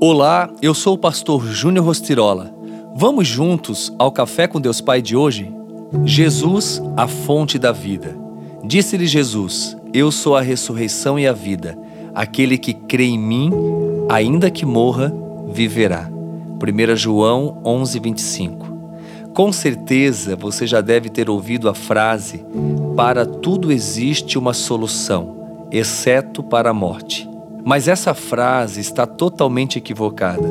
Olá, eu sou o pastor Júnior Rostirola. Vamos juntos ao Café com Deus Pai de hoje? Jesus, a fonte da vida. Disse-lhe Jesus: Eu sou a ressurreição e a vida. Aquele que crê em mim, ainda que morra, viverá. 1 João 11, 25. Com certeza você já deve ter ouvido a frase: Para tudo existe uma solução, exceto para a morte. Mas essa frase está totalmente equivocada,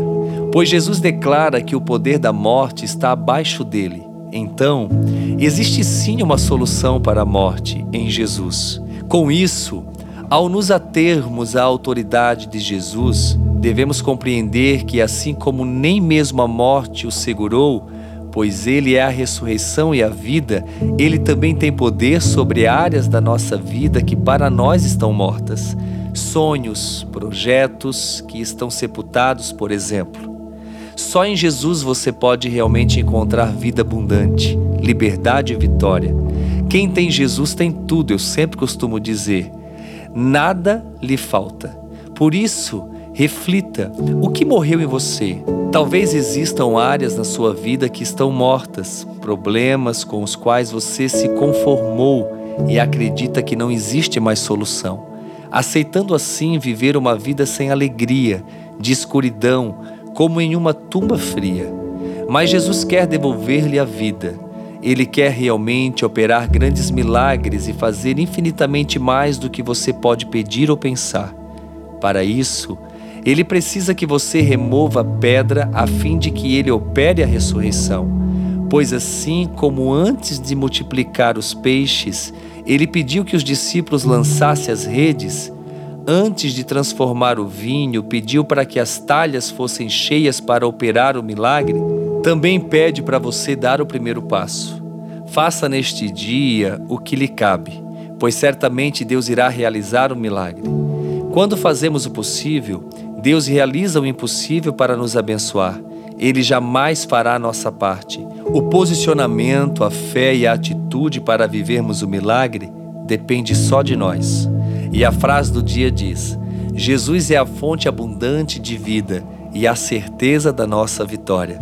pois Jesus declara que o poder da morte está abaixo dele. Então, existe sim uma solução para a morte em Jesus. Com isso, ao nos atermos à autoridade de Jesus, devemos compreender que, assim como nem mesmo a morte o segurou, pois Ele é a ressurreição e a vida, Ele também tem poder sobre áreas da nossa vida que para nós estão mortas sonhos, projetos que estão sepultados, por exemplo. Só em Jesus você pode realmente encontrar vida abundante, liberdade e vitória. Quem tem Jesus tem tudo, eu sempre costumo dizer. Nada lhe falta. Por isso, reflita: o que morreu em você? Talvez existam áreas na sua vida que estão mortas, problemas com os quais você se conformou e acredita que não existe mais solução aceitando assim viver uma vida sem alegria, de escuridão, como em uma tumba fria. Mas Jesus quer devolver-lhe a vida. Ele quer realmente operar grandes milagres e fazer infinitamente mais do que você pode pedir ou pensar. Para isso, ele precisa que você remova a pedra a fim de que ele opere a ressurreição. Pois assim como antes de multiplicar os peixes, ele pediu que os discípulos lançassem as redes. Antes de transformar o vinho, pediu para que as talhas fossem cheias para operar o milagre. Também pede para você dar o primeiro passo. Faça neste dia o que lhe cabe, pois certamente Deus irá realizar o milagre. Quando fazemos o possível, Deus realiza o impossível para nos abençoar. Ele jamais fará a nossa parte. O posicionamento, a fé e a atitude para vivermos o milagre depende só de nós. E a frase do dia diz: Jesus é a fonte abundante de vida e a certeza da nossa vitória.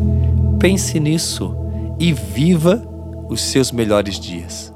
Pense nisso e viva os seus melhores dias.